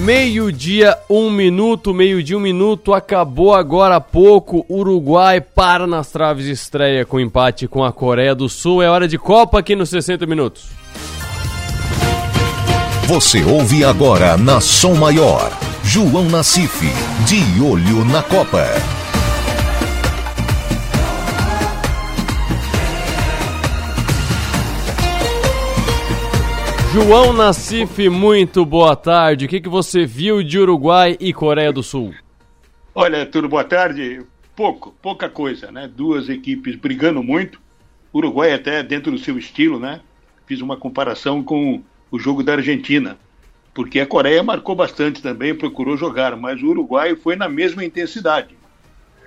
Meio-dia, um minuto, meio-dia, um minuto, acabou agora há pouco. Uruguai para nas traves estreia com empate com a Coreia do Sul. É hora de Copa aqui nos 60 minutos. Você ouve agora na Som Maior, João Nassif, de olho na Copa. João Nassif, muito boa tarde. O que, que você viu de Uruguai e Coreia do Sul? Olha, tudo boa tarde. Pouco, pouca coisa, né? Duas equipes brigando muito. Uruguai até dentro do seu estilo, né? Fiz uma comparação com o jogo da Argentina, porque a Coreia marcou bastante também, procurou jogar, mas o Uruguai foi na mesma intensidade.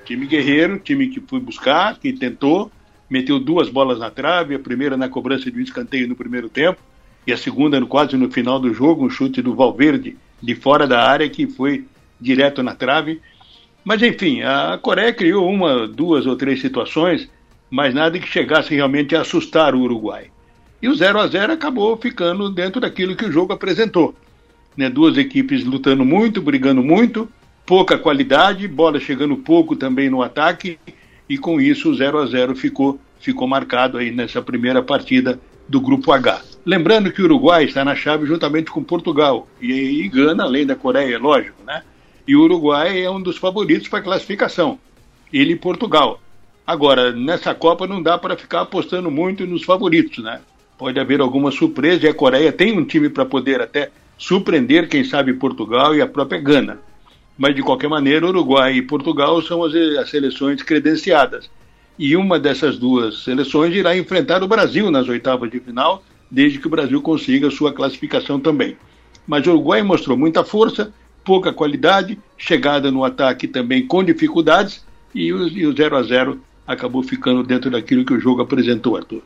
Time guerreiro, time que foi buscar, que tentou, meteu duas bolas na trave, a primeira na cobrança de um escanteio no primeiro tempo e a segunda no quase no final do jogo, um chute do Valverde de fora da área que foi direto na trave. Mas enfim, a Coreia criou uma, duas ou três situações, mas nada que chegasse realmente a assustar o Uruguai. E o 0 a 0 acabou ficando dentro daquilo que o jogo apresentou. Né, duas equipes lutando muito, brigando muito, pouca qualidade, bola chegando pouco também no ataque, e com isso o 0 a 0 ficou, ficou marcado aí nessa primeira partida do Grupo H. Lembrando que o Uruguai está na chave juntamente com Portugal e, e Gana, além da Coreia, lógico, né? E o Uruguai é um dos favoritos para classificação. Ele e Portugal. Agora, nessa Copa não dá para ficar apostando muito nos favoritos, né? Pode haver alguma surpresa e a Coreia tem um time para poder até surpreender, quem sabe, Portugal e a própria Gana. Mas, de qualquer maneira, Uruguai e Portugal são as, as seleções credenciadas. E uma dessas duas seleções irá enfrentar o Brasil nas oitavas de final, desde que o Brasil consiga sua classificação também. Mas o Uruguai mostrou muita força, pouca qualidade, chegada no ataque também com dificuldades, e o, e o 0 a 0 acabou ficando dentro daquilo que o jogo apresentou, Arthur.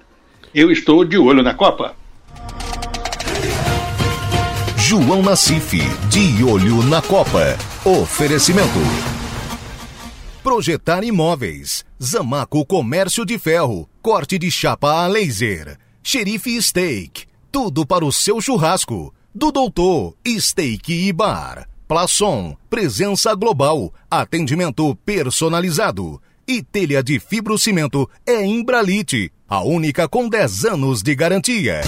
Eu estou de olho na Copa. João Nassif, de olho na Copa. Oferecimento. Projetar imóveis. Zamaco Comércio de Ferro. Corte de chapa a laser. Xerife Steak. Tudo para o seu churrasco. Do Doutor Steak e Bar. Plaçom. Presença global. Atendimento personalizado. E telha de fibrocimento é Imbralite. A única com 10 anos de garantia.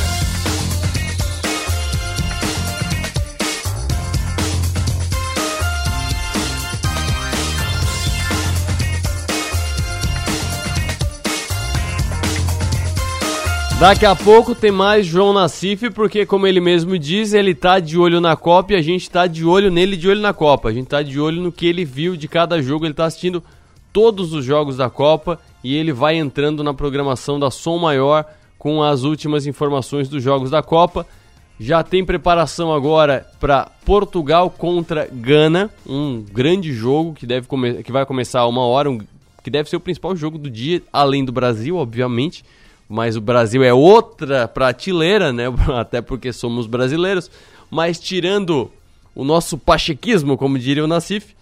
Daqui a pouco tem mais João Nassif, porque como ele mesmo diz, ele tá de olho na Copa e a gente tá de olho nele, de olho na Copa. A gente tá de olho no que ele viu de cada jogo, ele tá assistindo todos os jogos da Copa e ele vai entrando na programação da Som Maior com as últimas informações dos jogos da Copa. Já tem preparação agora para Portugal contra Gana, um grande jogo que, deve que vai começar a uma hora, um, que deve ser o principal jogo do dia, além do Brasil, obviamente mas o Brasil é outra prateleira, né? Até porque somos brasileiros. Mas tirando o nosso pachequismo, como diria o Nassif,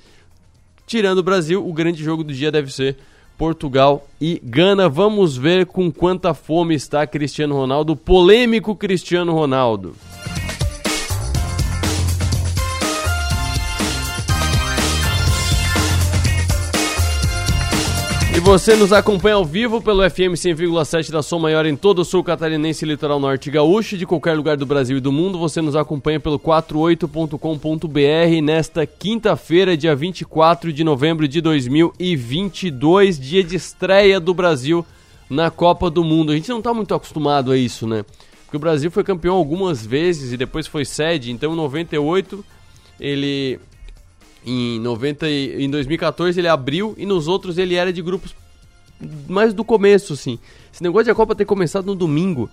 tirando o Brasil, o grande jogo do dia deve ser Portugal e Gana. Vamos ver com quanta fome está Cristiano Ronaldo, polêmico Cristiano Ronaldo. E você nos acompanha ao vivo pelo FM 100,7 da Som Maior em todo o sul catarinense litoral norte gaúcho. De qualquer lugar do Brasil e do mundo, você nos acompanha pelo 48.com.br nesta quinta-feira, dia 24 de novembro de 2022, dia de estreia do Brasil na Copa do Mundo. A gente não está muito acostumado a isso, né? Porque o Brasil foi campeão algumas vezes e depois foi sede, então em 98 ele em 90 e, em 2014 ele abriu e nos outros ele era de grupos mais do começo, assim. Esse negócio de a Copa ter começado no domingo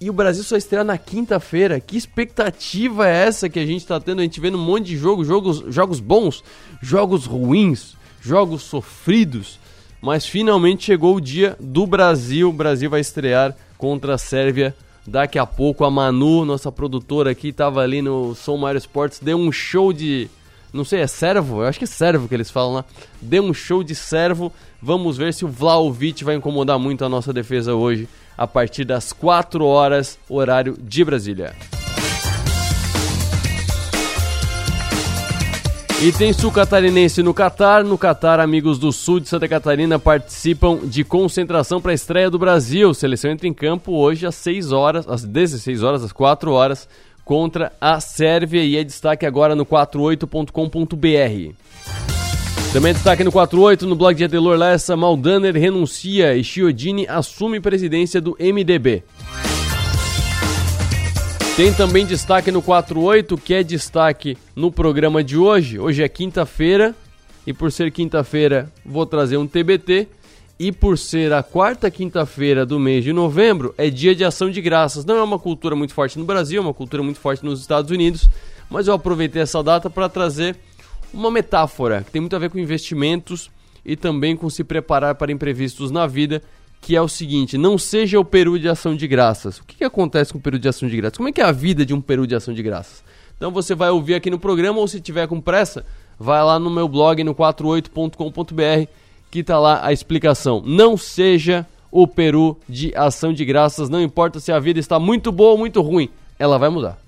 e o Brasil só estrear na quinta-feira. Que expectativa é essa que a gente tá tendo? A gente vendo um monte de jogo, jogos, jogos bons, jogos ruins, jogos sofridos. Mas finalmente chegou o dia do Brasil. O Brasil vai estrear contra a Sérvia daqui a pouco. A Manu, nossa produtora aqui, estava ali no Som Mário Sports, deu um show de não sei, é servo? Eu acho que é servo que eles falam lá. Deu um show de servo. Vamos ver se o Vlaovic vai incomodar muito a nossa defesa hoje, a partir das 4 horas, horário de Brasília. E tem sul catarinense no Catar. No Catar, amigos do sul de Santa Catarina participam de concentração para a estreia do Brasil. Seleção entra em campo hoje às 6 horas, às 16 horas, às 4 horas, contra a Sérvia. E é destaque agora no 48.com.br. Também destaque no 48, no blog de Adelor Lessa, Maldaner renuncia e Chiodini assume presidência do MDB. Tem também destaque no 48, que é destaque no programa de hoje. Hoje é quinta-feira e por ser quinta-feira vou trazer um TBT. E por ser a quarta quinta-feira do mês de novembro, é dia de ação de graças. Não é uma cultura muito forte no Brasil, é uma cultura muito forte nos Estados Unidos, mas eu aproveitei essa data para trazer uma metáfora que tem muito a ver com investimentos e também com se preparar para imprevistos na vida que é o seguinte: não seja o peru de ação de graças. O que, que acontece com o peru de ação de graças? Como é que é a vida de um peru de ação de graças? Então você vai ouvir aqui no programa ou se tiver com pressa, vai lá no meu blog no 48.com.br que está lá a explicação. Não seja o peru de ação de graças, não importa se a vida está muito boa ou muito ruim, ela vai mudar.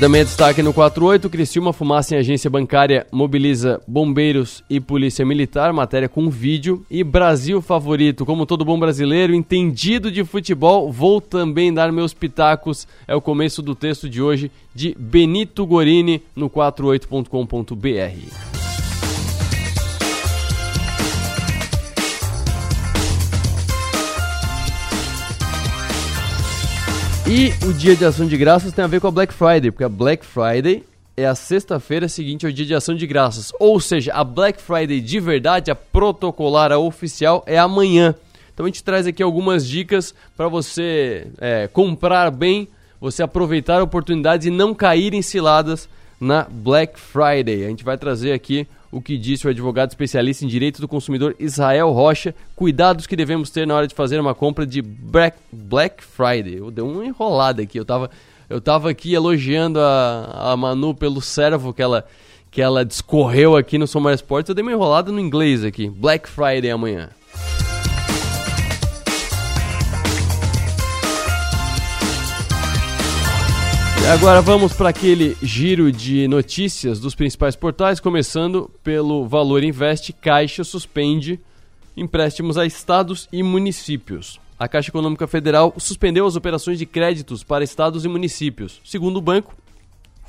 Também é destaque no 48, Criciúma Fumaça em agência bancária mobiliza bombeiros e polícia militar, matéria com vídeo. E Brasil favorito, como todo bom brasileiro, entendido de futebol, vou também dar meus pitacos. É o começo do texto de hoje de Benito Gorini no 48.com.br. E o dia de ação de graças tem a ver com a Black Friday, porque a Black Friday é a sexta-feira seguinte ao dia de ação de graças. Ou seja, a Black Friday de verdade, a protocolar, a oficial, é amanhã. Então a gente traz aqui algumas dicas para você é, comprar bem, você aproveitar oportunidades e não cair em ciladas na Black Friday. A gente vai trazer aqui o que disse o advogado especialista em direito do consumidor Israel Rocha, cuidados que devemos ter na hora de fazer uma compra de Black, Friday. Eu dei uma enrolada aqui, eu tava, eu tava aqui elogiando a, a Manu pelo servo que ela, que ela discorreu aqui no Somar Sports, eu dei uma enrolada no inglês aqui. Black Friday amanhã. Agora vamos para aquele giro de notícias dos principais portais, começando pelo Valor Invest. Caixa suspende empréstimos a estados e municípios. A Caixa Econômica Federal suspendeu as operações de créditos para estados e municípios. Segundo o banco,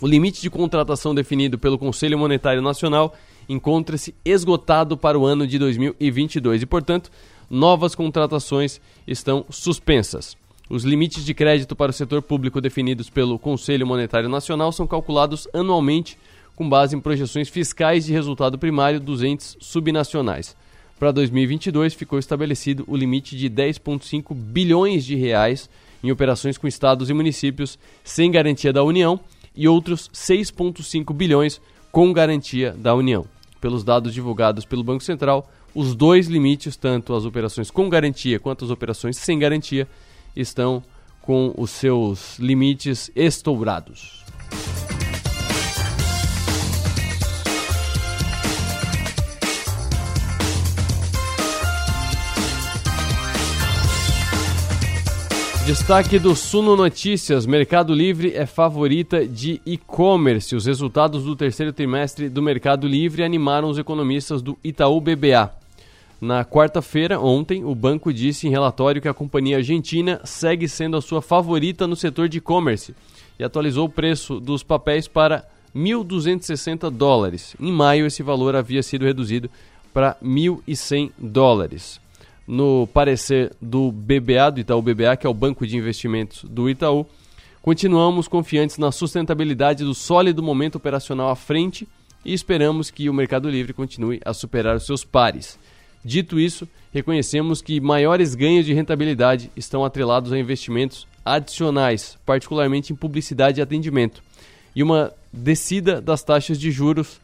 o limite de contratação definido pelo Conselho Monetário Nacional encontra-se esgotado para o ano de 2022 e, portanto, novas contratações estão suspensas. Os limites de crédito para o setor público definidos pelo Conselho Monetário Nacional são calculados anualmente com base em projeções fiscais de resultado primário dos entes subnacionais. Para 2022 ficou estabelecido o limite de 10,5 bilhões de reais em operações com estados e municípios sem garantia da União e outros 6,5 bilhões com garantia da União. Pelos dados divulgados pelo Banco Central, os dois limites, tanto as operações com garantia quanto as operações sem garantia, estão com os seus limites estourados. Destaque do Suno Notícias: Mercado Livre é favorita de e-commerce. Os resultados do terceiro trimestre do Mercado Livre animaram os economistas do Itaú BBA. Na quarta-feira, ontem, o banco disse em relatório que a companhia argentina segue sendo a sua favorita no setor de e-commerce e atualizou o preço dos papéis para 1.260 dólares. Em maio, esse valor havia sido reduzido para 1.100 dólares. No parecer do BBA, do Itaú BBA, que é o banco de investimentos do Itaú, continuamos confiantes na sustentabilidade do sólido momento operacional à frente e esperamos que o Mercado Livre continue a superar os seus pares. Dito isso, reconhecemos que maiores ganhos de rentabilidade estão atrelados a investimentos adicionais, particularmente em publicidade e atendimento, e uma descida das taxas de juros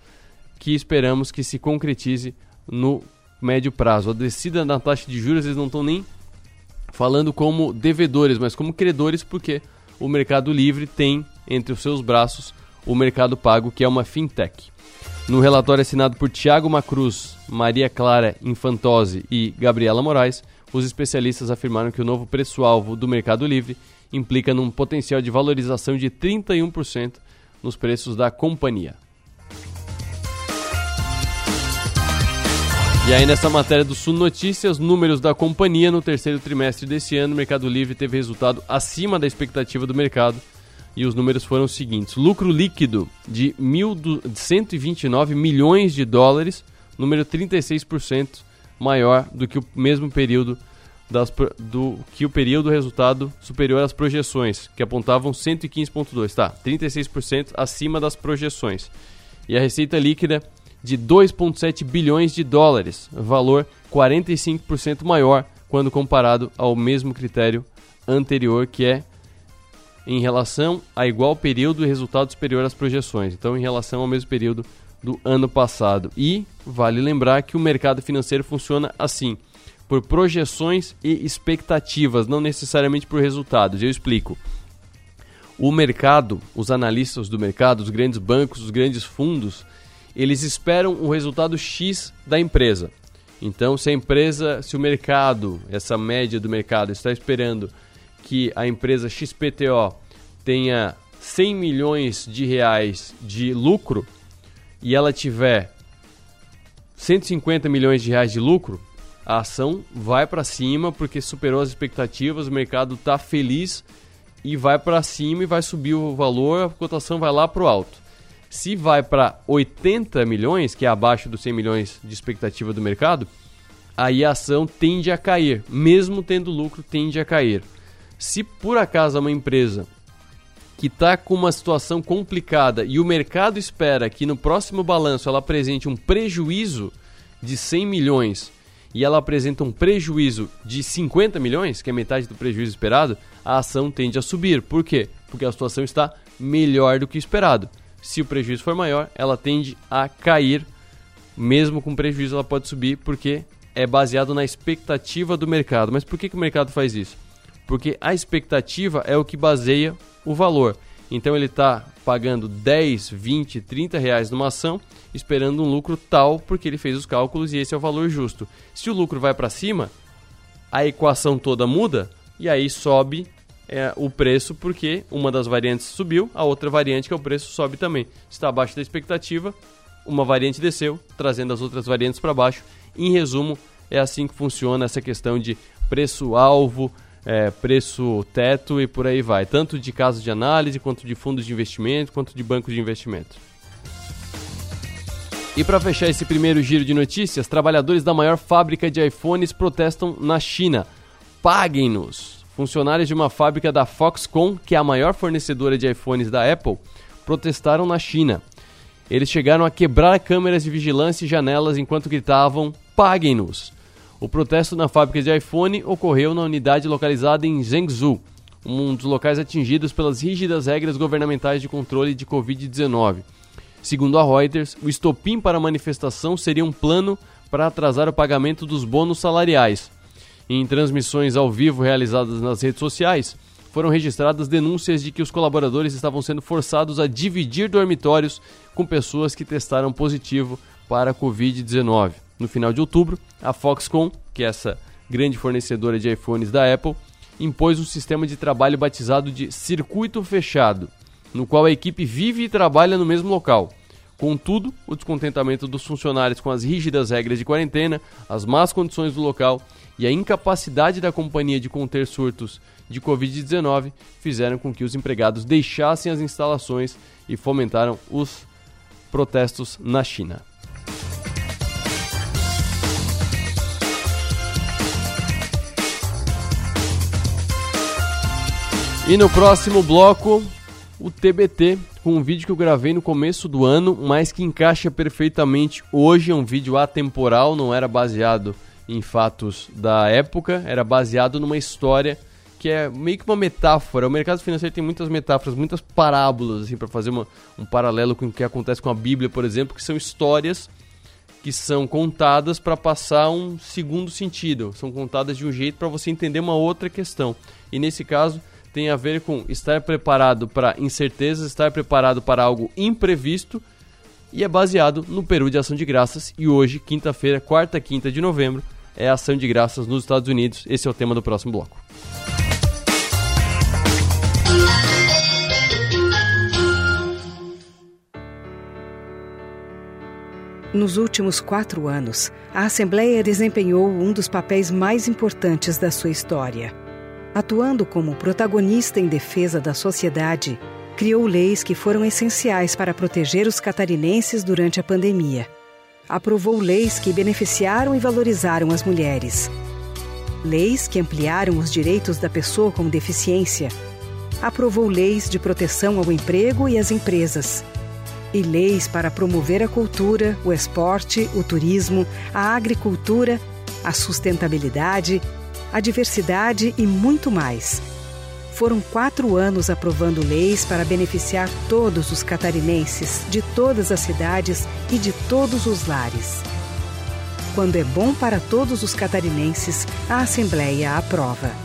que esperamos que se concretize no médio prazo. A descida da taxa de juros eles não estão nem falando como devedores, mas como credores, porque o Mercado Livre tem entre os seus braços o Mercado Pago, que é uma fintech. No relatório assinado por Tiago Macruz, Maria Clara Infantose e Gabriela Moraes, os especialistas afirmaram que o novo preço-alvo do Mercado Livre implica num potencial de valorização de 31% nos preços da companhia. E aí nessa matéria do Sul Notícias, números da companhia no terceiro trimestre desse ano, o Mercado Livre teve resultado acima da expectativa do mercado. E os números foram os seguintes: lucro líquido de 1.129 milhões de dólares, número 36% maior do que o mesmo período das, do que o período resultado superior às projeções, que apontavam 115,2, tá? 36% acima das projeções. E a receita líquida de 2,7 bilhões de dólares, valor 45% maior quando comparado ao mesmo critério anterior, que é em relação a igual período e resultado superior às projeções. Então, em relação ao mesmo período do ano passado. E vale lembrar que o mercado financeiro funciona assim, por projeções e expectativas, não necessariamente por resultados. Eu explico. O mercado, os analistas do mercado, os grandes bancos, os grandes fundos, eles esperam o resultado X da empresa. Então, se a empresa, se o mercado, essa média do mercado está esperando que a empresa XPTO tenha 100 milhões de reais de lucro e ela tiver 150 milhões de reais de lucro, a ação vai para cima porque superou as expectativas, o mercado está feliz e vai para cima e vai subir o valor, a cotação vai lá para o alto. Se vai para 80 milhões, que é abaixo dos 100 milhões de expectativa do mercado, aí a ação tende a cair, mesmo tendo lucro, tende a cair. Se por acaso uma empresa que está com uma situação complicada e o mercado espera que no próximo balanço ela apresente um prejuízo de 100 milhões e ela apresenta um prejuízo de 50 milhões, que é metade do prejuízo esperado, a ação tende a subir. Por quê? Porque a situação está melhor do que esperado. Se o prejuízo for maior, ela tende a cair. Mesmo com prejuízo, ela pode subir porque é baseado na expectativa do mercado. Mas por que, que o mercado faz isso? Porque a expectativa é o que baseia o valor. Então ele está pagando 10, 20, 30 reais numa ação, esperando um lucro tal, porque ele fez os cálculos e esse é o valor justo. Se o lucro vai para cima, a equação toda muda e aí sobe é, o preço porque uma das variantes subiu, a outra variante, que é o preço, sobe também. Está abaixo da expectativa, uma variante desceu, trazendo as outras variantes para baixo. Em resumo, é assim que funciona essa questão de preço-alvo, é, preço-teto e por aí vai, tanto de casos de análise, quanto de fundos de investimento, quanto de bancos de investimento. E para fechar esse primeiro giro de notícias, trabalhadores da maior fábrica de iPhones protestam na China. Paguem-nos! funcionários de uma fábrica da Foxconn, que é a maior fornecedora de iPhones da Apple, protestaram na China. Eles chegaram a quebrar câmeras de vigilância e janelas enquanto gritavam: Paguem-nos! O protesto na fábrica de iPhone ocorreu na unidade localizada em Zhengzhou, um dos locais atingidos pelas rígidas regras governamentais de controle de Covid-19. Segundo a Reuters, o estopim para a manifestação seria um plano para atrasar o pagamento dos bônus salariais, em transmissões ao vivo realizadas nas redes sociais, foram registradas denúncias de que os colaboradores estavam sendo forçados a dividir dormitórios com pessoas que testaram positivo para a Covid-19. No final de outubro, a Foxconn, que é essa grande fornecedora de iPhones da Apple, impôs um sistema de trabalho batizado de circuito fechado, no qual a equipe vive e trabalha no mesmo local. Contudo, o descontentamento dos funcionários com as rígidas regras de quarentena, as más condições do local e a incapacidade da companhia de conter surtos de Covid-19 fizeram com que os empregados deixassem as instalações e fomentaram os protestos na China. E no próximo bloco, o TBT, com um vídeo que eu gravei no começo do ano, mas que encaixa perfeitamente hoje. É um vídeo atemporal, não era baseado em fatos da época, era baseado numa história que é meio que uma metáfora. O mercado financeiro tem muitas metáforas, muitas parábolas, assim, para fazer uma, um paralelo com o que acontece com a Bíblia, por exemplo, que são histórias que são contadas para passar um segundo sentido, são contadas de um jeito para você entender uma outra questão. E nesse caso, tem a ver com estar preparado para incertezas, estar preparado para algo imprevisto e é baseado no Peru de Ação de Graças. E hoje, quinta-feira, quarta quinta de novembro, é Ação de Graças nos Estados Unidos. Esse é o tema do próximo bloco. Nos últimos quatro anos, a Assembleia desempenhou um dos papéis mais importantes da sua história. Atuando como protagonista em defesa da sociedade, criou leis que foram essenciais para proteger os catarinenses durante a pandemia. Aprovou leis que beneficiaram e valorizaram as mulheres. Leis que ampliaram os direitos da pessoa com deficiência. Aprovou leis de proteção ao emprego e às empresas e leis para promover a cultura, o esporte, o turismo, a agricultura, a sustentabilidade, a diversidade e muito mais. Foram quatro anos aprovando leis para beneficiar todos os catarinenses, de todas as cidades e de todos os lares. Quando é bom para todos os catarinenses, a Assembleia aprova.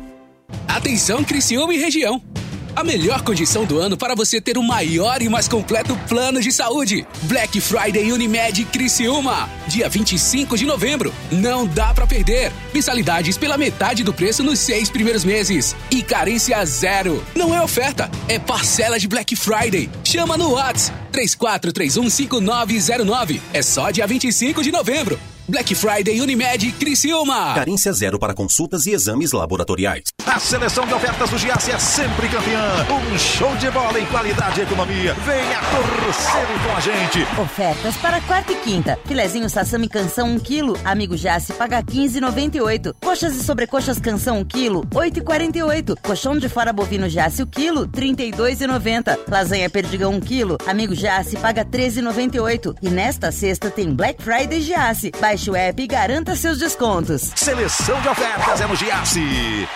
Atenção Criciúma e região. A melhor condição do ano para você ter o maior e mais completo plano de saúde. Black Friday Unimed Criciúma, dia 25 de novembro. Não dá para perder. Mensalidades pela metade do preço nos seis primeiros meses. E carência zero. Não é oferta, é parcela de Black Friday. Chama no WhatsApp 34315909. É só dia 25 de novembro. Black Friday Unimed Criciúma. Carência zero para consultas e exames laboratoriais. A seleção de ofertas do Giasse é sempre campeã. Um show de bola em qualidade e economia. Venha torcer com a gente. Ofertas para quarta e quinta. Filezinho Sassami Canção 1 kg. Amigo Giasse paga 15,98. Coxas e sobrecoxas Canção 1 kg. 8,48. Colchão de fora bovino Giasse o quilo. 32,90. Lasanha Perdigão 1 kg. Amigo Giasse paga 13,98. E nesta sexta tem Black Friday Giasse. Baixe o app e garanta seus descontos. Seleção de ofertas é no Giasse.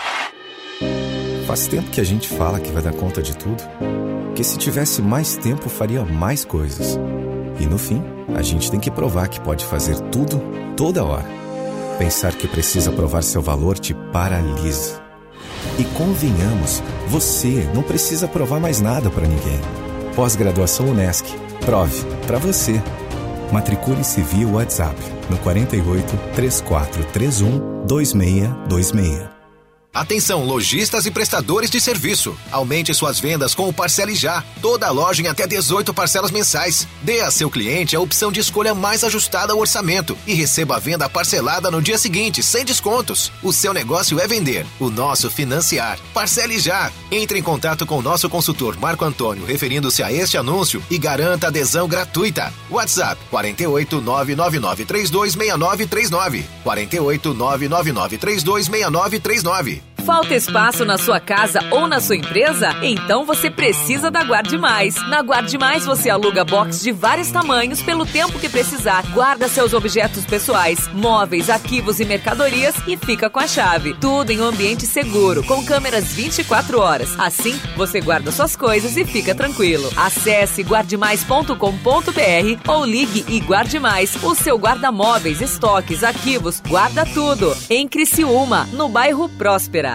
Faz tempo que a gente fala que vai dar conta de tudo. Que se tivesse mais tempo, faria mais coisas. E no fim, a gente tem que provar que pode fazer tudo, toda hora. Pensar que precisa provar seu valor te paralisa. E convenhamos, você não precisa provar mais nada para ninguém. Pós-graduação Unesc. Prove para você. Matricule-se via WhatsApp no 48 3431 2626. Atenção, lojistas e prestadores de serviço. Aumente suas vendas com o Parcele Já. Toda loja em até 18 parcelas mensais. Dê a seu cliente a opção de escolha mais ajustada ao orçamento e receba a venda parcelada no dia seguinte, sem descontos. O seu negócio é vender, o nosso financiar. Parcele Já. Entre em contato com o nosso consultor Marco Antônio referindo-se a este anúncio e garanta adesão gratuita. WhatsApp 48 999 326939. 48 999 326939. Falta espaço na sua casa ou na sua empresa? Então você precisa da Guarde Mais. Na Guarde Mais você aluga box de vários tamanhos pelo tempo que precisar. Guarda seus objetos pessoais, móveis, arquivos e mercadorias e fica com a chave. Tudo em um ambiente seguro, com câmeras 24 horas. Assim, você guarda suas coisas e fica tranquilo. Acesse guardemais.com.br ou ligue e guarde mais. O seu guarda-móveis, estoques, arquivos, guarda tudo. Em Criciúma, no bairro Próspera.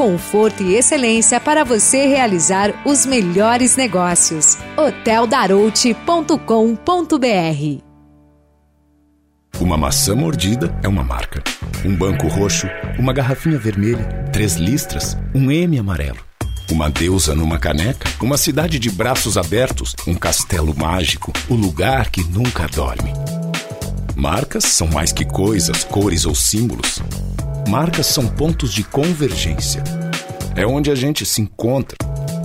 conforto e excelência para você realizar os melhores negócios. hoteldarouti.com.br Uma maçã mordida é uma marca. Um banco roxo, uma garrafinha vermelha, três listras, um M amarelo. Uma deusa numa caneca, uma cidade de braços abertos, um castelo mágico, o lugar que nunca dorme. Marcas são mais que coisas, cores ou símbolos. Marcas são pontos de convergência. É onde a gente se encontra,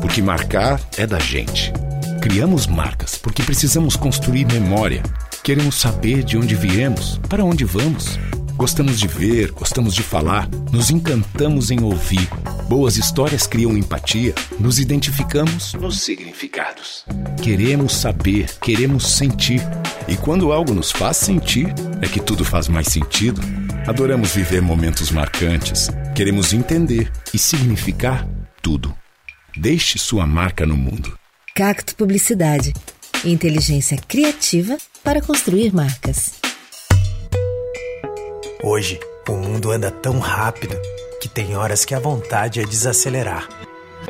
porque marcar é da gente. Criamos marcas porque precisamos construir memória. Queremos saber de onde viemos, para onde vamos. Gostamos de ver, gostamos de falar, nos encantamos em ouvir. Boas histórias criam empatia, nos identificamos nos significados. Queremos saber, queremos sentir. E quando algo nos faz sentir, é que tudo faz mais sentido. Adoramos viver momentos marcantes, queremos entender e significar tudo. Deixe sua marca no mundo. Cacto Publicidade. Inteligência criativa para construir marcas. Hoje, o mundo anda tão rápido que tem horas que a vontade é desacelerar,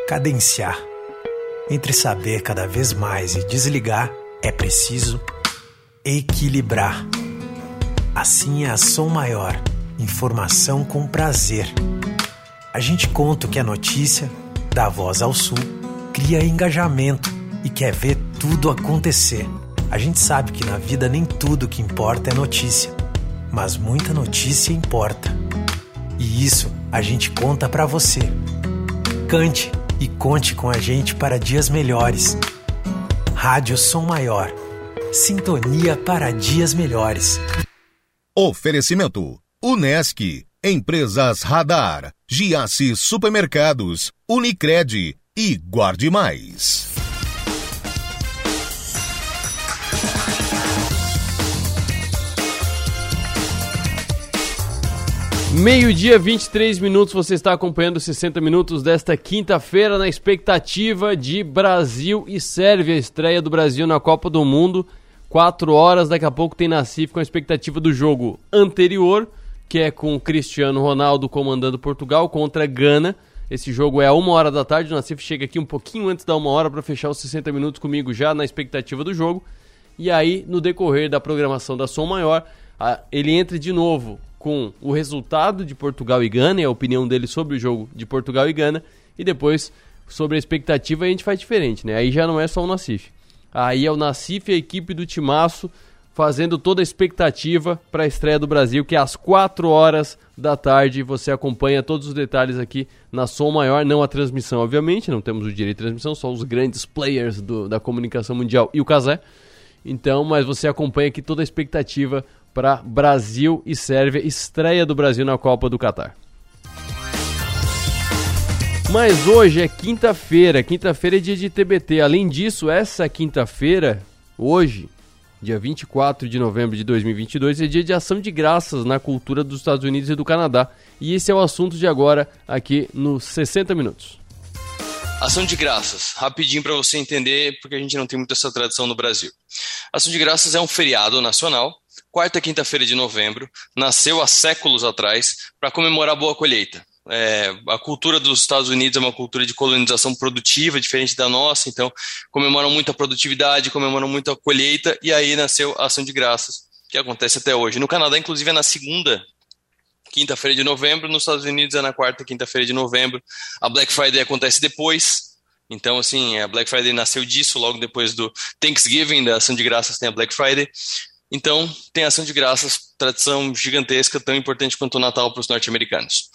cadenciar. Entre saber cada vez mais e desligar, é preciso equilibrar. Assim é a som maior, informação com prazer. A gente conta o que é notícia, dá voz ao sul, cria engajamento e quer ver tudo acontecer. A gente sabe que na vida nem tudo que importa é notícia mas muita notícia importa. E isso a gente conta para você. Cante e conte com a gente para dias melhores. Rádio Som Maior. Sintonia para dias melhores. Oferecimento: Unesc, Empresas Radar, Giasse Supermercados, Unicred e Guarde Mais. Meio-dia, 23 minutos, você está acompanhando 60 minutos desta quinta-feira na expectativa de Brasil e Sérvia, estreia do Brasil na Copa do Mundo. 4 horas, daqui a pouco tem Nacife com a expectativa do jogo anterior, que é com Cristiano Ronaldo comandando Portugal contra Gana. Esse jogo é a uma hora da tarde, o Nacife chega aqui um pouquinho antes da uma hora para fechar os 60 minutos comigo já na expectativa do jogo. E aí, no decorrer da programação da Som Maior, ele entra de novo com o resultado de Portugal e Gana e a opinião dele sobre o jogo de Portugal e Gana. E depois, sobre a expectativa, a gente faz diferente, né? Aí já não é só o Nacife. Aí é o Nacife a equipe do Timaço fazendo toda a expectativa para a estreia do Brasil, que é às 4 horas da tarde. Você acompanha todos os detalhes aqui na Som Maior, não a transmissão, obviamente, não temos o direito de transmissão, só os grandes players do, da comunicação mundial e o Casé. Então, mas você acompanha aqui toda a expectativa para Brasil e Sérvia, estreia do Brasil na Copa do Catar. Mas hoje é quinta-feira, quinta-feira é dia de TBT. Além disso, essa quinta-feira, hoje, dia 24 de novembro de 2022, é dia de ação de graças na cultura dos Estados Unidos e do Canadá. E esse é o assunto de agora aqui nos 60 minutos. Ação de graças, rapidinho para você entender, porque a gente não tem muita essa tradição no Brasil. Ação de graças é um feriado nacional quarta quinta-feira de novembro, nasceu há séculos atrás para comemorar a boa colheita. É, a cultura dos Estados Unidos é uma cultura de colonização produtiva, diferente da nossa, então comemoram muito a produtividade, comemoram muito a colheita, e aí nasceu a Ação de Graças, que acontece até hoje. No Canadá, inclusive, é na segunda quinta-feira de novembro, nos Estados Unidos é na quarta quinta-feira de novembro. A Black Friday acontece depois, então, assim, a Black Friday nasceu disso, logo depois do Thanksgiving, da Ação de Graças tem a Black Friday. Então, tem ação de graças, tradição gigantesca, tão importante quanto o Natal para os norte-americanos.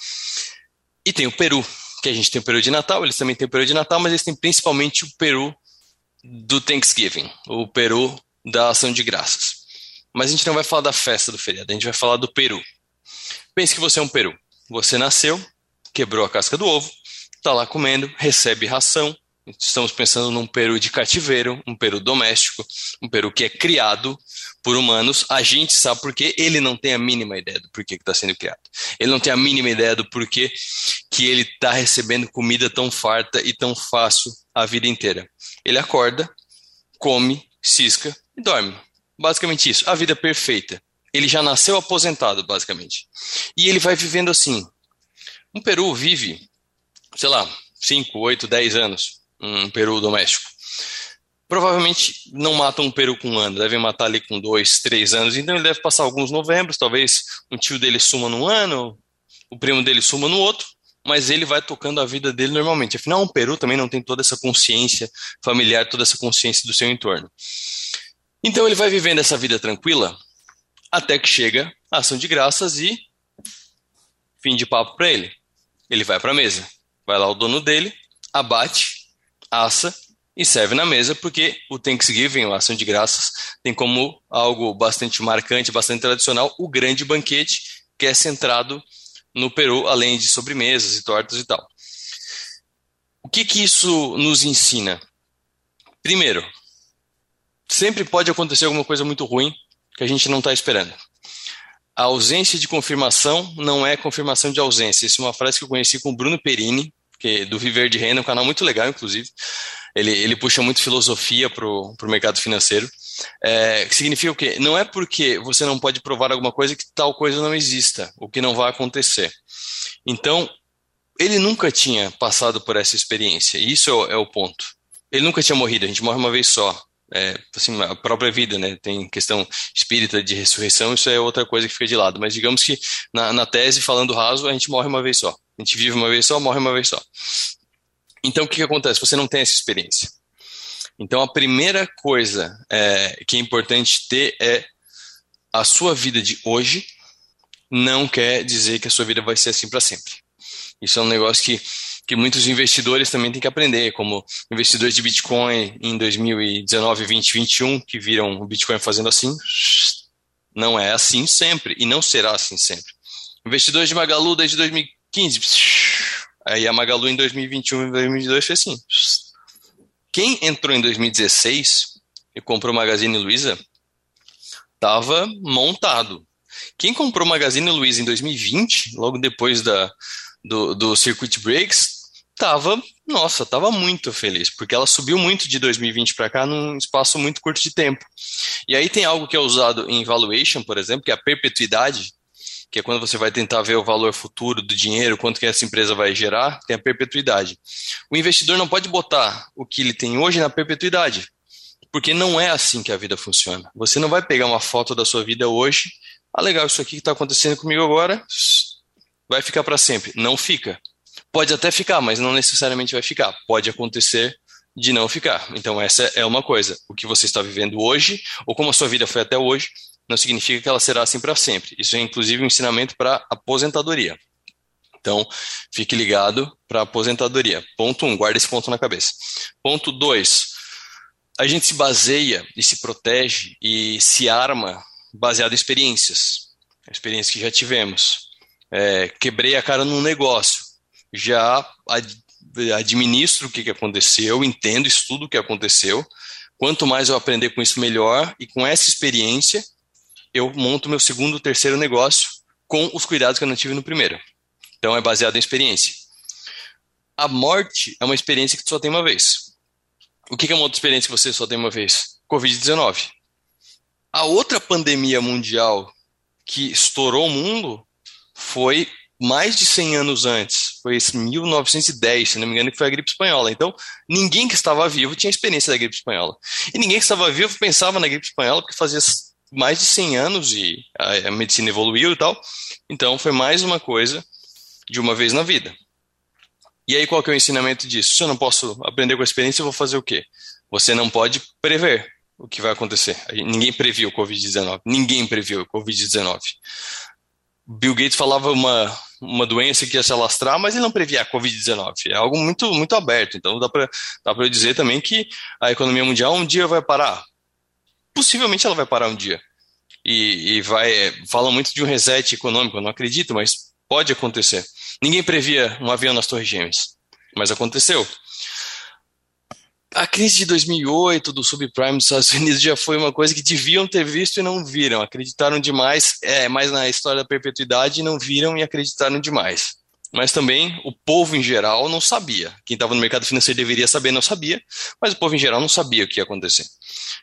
E tem o Peru, que a gente tem o Peru de Natal, eles também têm o Peru de Natal, mas eles têm principalmente o Peru do Thanksgiving, o Peru da ação de graças. Mas a gente não vai falar da festa do feriado, a gente vai falar do Peru. Pense que você é um Peru. Você nasceu, quebrou a casca do ovo, está lá comendo, recebe ração, Estamos pensando num peru de cativeiro, um peru doméstico, um peru que é criado por humanos. A gente sabe por quê, ele não tem a mínima ideia do porquê que está sendo criado. Ele não tem a mínima ideia do porquê que ele está recebendo comida tão farta e tão fácil a vida inteira. Ele acorda, come, cisca e dorme. Basicamente isso. A vida perfeita. Ele já nasceu aposentado, basicamente. E ele vai vivendo assim. Um peru vive, sei lá, 5, 8, 10 anos um peru doméstico. Provavelmente não matam um peru com um ano, devem matar ali com dois, três anos. Então ele deve passar alguns novembros, talvez um tio dele suma num ano, o primo dele suma no outro, mas ele vai tocando a vida dele normalmente. Afinal, um peru também não tem toda essa consciência familiar, toda essa consciência do seu entorno. Então ele vai vivendo essa vida tranquila até que chega a ação de graças e fim de papo para ele. Ele vai para a mesa. Vai lá o dono dele, abate, assa e serve na mesa, porque o Thanksgiving, a ação de graças, tem como algo bastante marcante, bastante tradicional, o grande banquete, que é centrado no Peru, além de sobremesas e tortas e tal. O que, que isso nos ensina? Primeiro, sempre pode acontecer alguma coisa muito ruim que a gente não está esperando. A ausência de confirmação não é confirmação de ausência. Isso é uma frase que eu conheci com o Bruno Perini, que é do Viver de Renda, um canal muito legal, inclusive. Ele, ele puxa muito filosofia para o mercado financeiro. É, que significa o quê? Não é porque você não pode provar alguma coisa que tal coisa não exista, o que não vai acontecer. Então, ele nunca tinha passado por essa experiência, e isso é o, é o ponto. Ele nunca tinha morrido, a gente morre uma vez só. É, assim, a própria vida, né? Tem questão espírita de ressurreição, isso é outra coisa que fica de lado. Mas digamos que na, na tese, falando raso, a gente morre uma vez só. A gente vive uma vez só, morre uma vez só. Então, o que, que acontece? Você não tem essa experiência. Então, a primeira coisa é, que é importante ter é a sua vida de hoje não quer dizer que a sua vida vai ser assim para sempre. Isso é um negócio que, que muitos investidores também têm que aprender, como investidores de Bitcoin em 2019, 20, 21, que viram o Bitcoin fazendo assim. Não é assim sempre e não será assim sempre. Investidores de Magalu desde 2015. Aí a Magalu em 2021 e 2022 foi assim. Quem entrou em 2016 e comprou Magazine Luiza estava montado. Quem comprou Magazine Luiza em 2020, logo depois da, do, do Circuit Breaks, estava, nossa, estava muito feliz, porque ela subiu muito de 2020 para cá num espaço muito curto de tempo. E aí tem algo que é usado em valuation, por exemplo, que é a perpetuidade, que é quando você vai tentar ver o valor futuro do dinheiro, quanto que essa empresa vai gerar, tem a perpetuidade. O investidor não pode botar o que ele tem hoje na perpetuidade, porque não é assim que a vida funciona. Você não vai pegar uma foto da sua vida hoje, ah, legal, isso aqui que está acontecendo comigo agora, vai ficar para sempre. Não fica. Pode até ficar, mas não necessariamente vai ficar. Pode acontecer de não ficar. Então, essa é uma coisa. O que você está vivendo hoje, ou como a sua vida foi até hoje, não significa que ela será assim para sempre. Isso é inclusive um ensinamento para aposentadoria. Então, fique ligado para aposentadoria. Ponto um, guarda esse ponto na cabeça. Ponto dois, a gente se baseia e se protege e se arma baseado em experiências, experiências que já tivemos. É, quebrei a cara num negócio, já ad, administro o que, que aconteceu, entendo, estudo o que aconteceu. Quanto mais eu aprender com isso, melhor. E com essa experiência, eu monto meu segundo, terceiro negócio com os cuidados que eu não tive no primeiro. Então é baseado em experiência. A morte é uma experiência que tu só tem uma vez. O que é uma outra experiência que você só tem uma vez? Covid-19. A outra pandemia mundial que estourou o mundo foi mais de 100 anos antes. Foi em 1910, se não me engano, que foi a gripe espanhola. Então, ninguém que estava vivo tinha experiência da gripe espanhola. E ninguém que estava vivo pensava na gripe espanhola porque fazia mais de 100 anos e a, medicina evoluiu e tal. Então foi mais uma coisa de uma vez na vida. E aí qual que é o ensinamento disso? Se eu não posso aprender com a experiência, eu vou fazer o quê? Você não pode prever o que vai acontecer. Ninguém previu o Covid-19. Ninguém previu o Covid-19. Bill Gates falava uma, uma doença que ia se alastrar, mas ele não previa a Covid-19. É algo muito, muito aberto. Então dá para dá dizer também que a economia mundial um dia vai parar possivelmente ela vai parar um dia. E, e vai. Fala muito de um reset econômico, eu não acredito, mas pode acontecer. Ninguém previa um avião nas Torres Gêmeas, mas aconteceu. A crise de 2008 do subprime dos Estados Unidos já foi uma coisa que deviam ter visto e não viram. Acreditaram demais, é, mais na história da perpetuidade, não viram e acreditaram demais mas também o povo em geral não sabia. Quem estava no mercado financeiro deveria saber, não sabia, mas o povo em geral não sabia o que ia acontecer.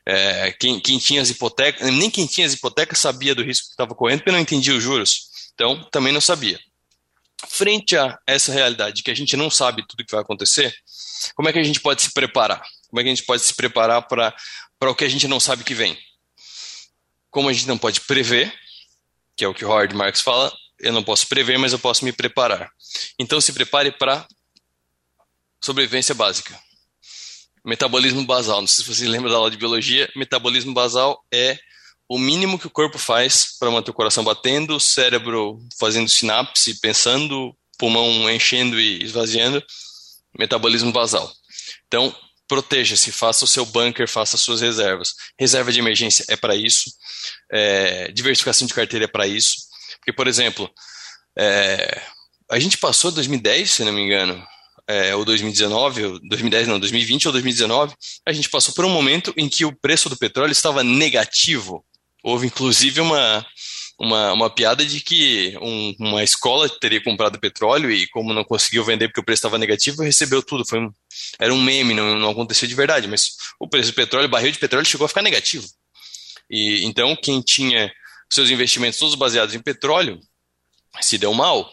É, quem, quem, tinha as hipotecas, nem quem tinha as hipotecas sabia do risco que estava correndo, porque não entendia os juros. Então, também não sabia. Frente a essa realidade que a gente não sabe tudo o que vai acontecer, como é que a gente pode se preparar? Como é que a gente pode se preparar para o que a gente não sabe que vem? Como a gente não pode prever, que é o que o Howard Marks fala, eu não posso prever, mas eu posso me preparar. Então se prepare para sobrevivência básica. Metabolismo basal. Não sei se você lembra da aula de biologia. Metabolismo basal é o mínimo que o corpo faz para manter o coração batendo, o cérebro fazendo sinapse, pensando, pulmão enchendo e esvaziando, metabolismo basal. Então, proteja-se, faça o seu bunker, faça as suas reservas. Reserva de emergência é para isso, é, diversificação de carteira é para isso. Porque, por exemplo, é, a gente passou 2010, se não me engano, é, ou 2019, ou 2010 não, 2020 ou 2019, a gente passou por um momento em que o preço do petróleo estava negativo. Houve inclusive uma, uma, uma piada de que um, uma escola teria comprado petróleo e, como não conseguiu vender porque o preço estava negativo, recebeu tudo. Foi um, era um meme, não, não aconteceu de verdade, mas o preço do petróleo, o barril de petróleo chegou a ficar negativo. E então, quem tinha seus investimentos todos baseados em petróleo se deu mal.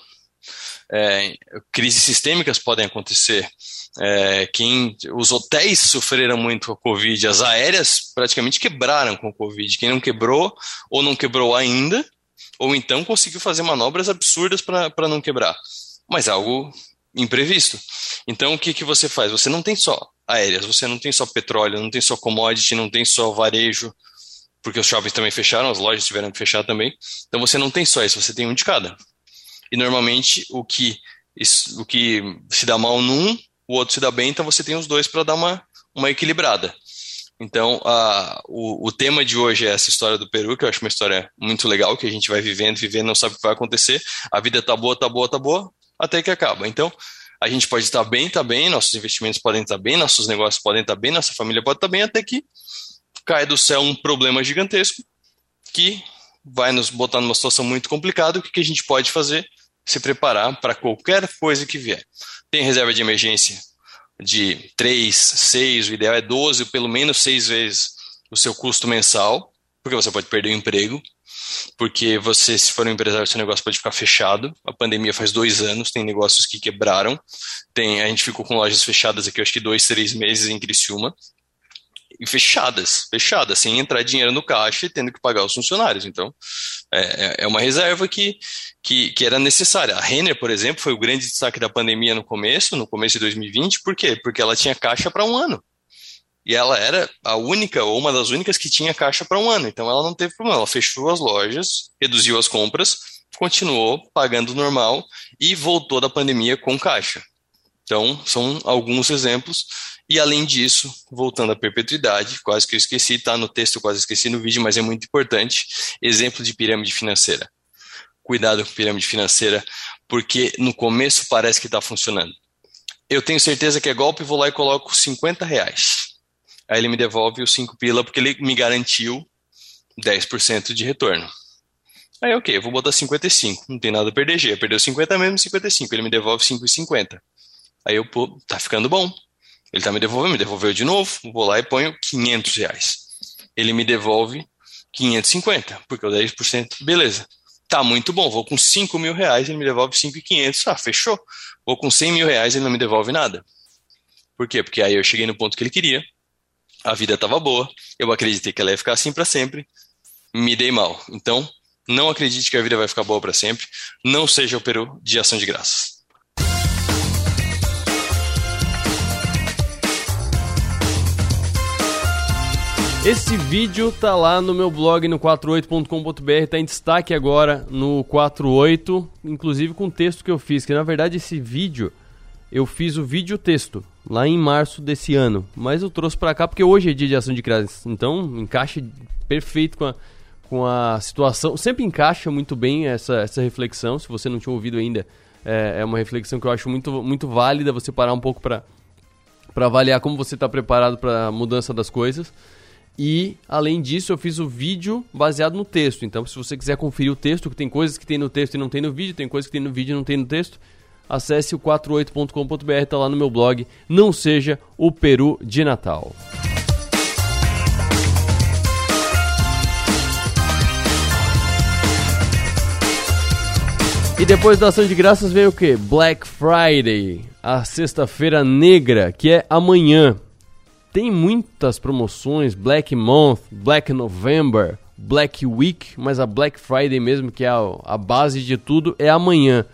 É, crises sistêmicas podem acontecer. É, quem, os hotéis sofreram muito com a Covid, as aéreas praticamente quebraram com a Covid. Quem não quebrou ou não quebrou ainda, ou então conseguiu fazer manobras absurdas para não quebrar. Mas algo imprevisto. Então o que, que você faz? Você não tem só aéreas, você não tem só petróleo, não tem só commodity, não tem só varejo, porque os shoppings também fecharam, as lojas tiveram que fechar também. Então você não tem só isso, você tem um de cada. E normalmente o que, o que se dá mal num, o outro se dá bem, então você tem os dois para dar uma, uma equilibrada. Então, a, o, o tema de hoje é essa história do Peru, que eu acho uma história muito legal, que a gente vai vivendo, vivendo, não sabe o que vai acontecer. A vida tá boa, tá boa, tá boa, até que acaba. Então, a gente pode estar bem, tá bem, nossos investimentos podem estar bem, nossos negócios podem estar bem, nossa família pode estar bem, até que cai do céu um problema gigantesco que vai nos botar numa situação muito complicada. O que, que a gente pode fazer? Se preparar para qualquer coisa que vier. Tem reserva de emergência de 3, 6, o ideal é 12, pelo menos 6 vezes o seu custo mensal, porque você pode perder o emprego, porque você, se for um empresário, seu negócio pode ficar fechado. A pandemia faz dois anos, tem negócios que quebraram. Tem, a gente ficou com lojas fechadas aqui, acho que dois, três meses em Criciúma fechadas, fechadas, sem entrar dinheiro no caixa e tendo que pagar os funcionários. Então, é, é, é uma reserva que, que, que, era necessária. A Renner, por exemplo, foi o grande destaque da pandemia no começo, no começo de 2020, por quê? Porque ela tinha caixa para um ano. E ela era a única, ou uma das únicas que tinha caixa para um ano. Então, ela não teve problema. Ela fechou as lojas, reduziu as compras, continuou pagando normal e voltou da pandemia com caixa. Então, são alguns exemplos e além disso, voltando à perpetuidade, quase que eu esqueci, está no texto, quase esqueci no vídeo, mas é muito importante. Exemplo de pirâmide financeira. Cuidado com pirâmide financeira, porque no começo parece que está funcionando. Eu tenho certeza que é golpe, vou lá e coloco 50 reais. Aí ele me devolve os 5 pila, porque ele me garantiu 10% de retorno. Aí, ok, vou botar 55, não tem nada a perder, já perdeu 50 mesmo, 55, ele me devolve 5,50. Aí eu, pô, tá ficando bom. Ele está me devolvendo, me devolveu de novo, vou lá e ponho 500 reais. Ele me devolve 550, porque o 10%, beleza. Tá muito bom, vou com 5 mil reais, ele me devolve 5,500. Ah, fechou. Vou com 100 mil reais, ele não me devolve nada. Por quê? Porque aí eu cheguei no ponto que ele queria, a vida estava boa, eu acreditei que ela ia ficar assim para sempre, me dei mal. Então, não acredite que a vida vai ficar boa para sempre, não seja o peru de ação de graças. Esse vídeo tá lá no meu blog no 48.com.br, tá em destaque agora no 48, inclusive com o texto que eu fiz, que na verdade esse vídeo eu fiz o vídeo texto lá em março desse ano, mas eu trouxe para cá porque hoje é dia de ação de graças, então encaixa perfeito com a, com a situação, sempre encaixa muito bem essa, essa reflexão, se você não tinha ouvido ainda, é, é uma reflexão que eu acho muito, muito válida você parar um pouco para avaliar como você está preparado para a mudança das coisas. E, além disso, eu fiz o vídeo baseado no texto. Então, se você quiser conferir o texto, que tem coisas que tem no texto e não tem no vídeo, tem coisas que tem no vídeo e não tem no texto, acesse o 48.com.br, tá lá no meu blog. Não seja o Peru de Natal. E depois da ação de graças vem o que? Black Friday, a sexta-feira negra, que é amanhã. Tem muitas promoções, Black Month, Black November, Black Week, mas a Black Friday mesmo, que é a, a base de tudo, é amanhã.